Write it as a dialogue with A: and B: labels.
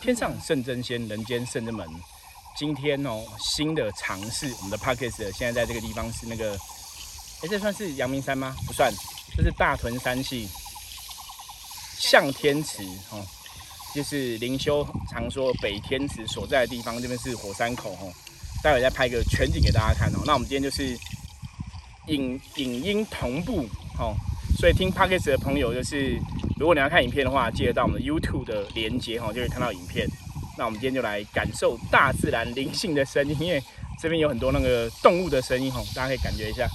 A: 天上圣真仙，人间圣真门。今天哦，新的尝试，我们的 p o c k e t 现在在这个地方是那个，哎，这算是阳明山吗？不算，这是大屯山系向天池哦，就是灵修常说北天池所在的地方，这边是火山口哦。待会再拍个全景给大家看哦。那我们今天就是影影音同步哦，所以听 p o c k e t 的朋友就是。如果你要看影片的话，记得到我们的 YouTube 的连接哈，就可以看到影片。那我们今天就来感受大自然灵性的声音，因为这边有很多那个动物的声音哈，大家可以感觉一下。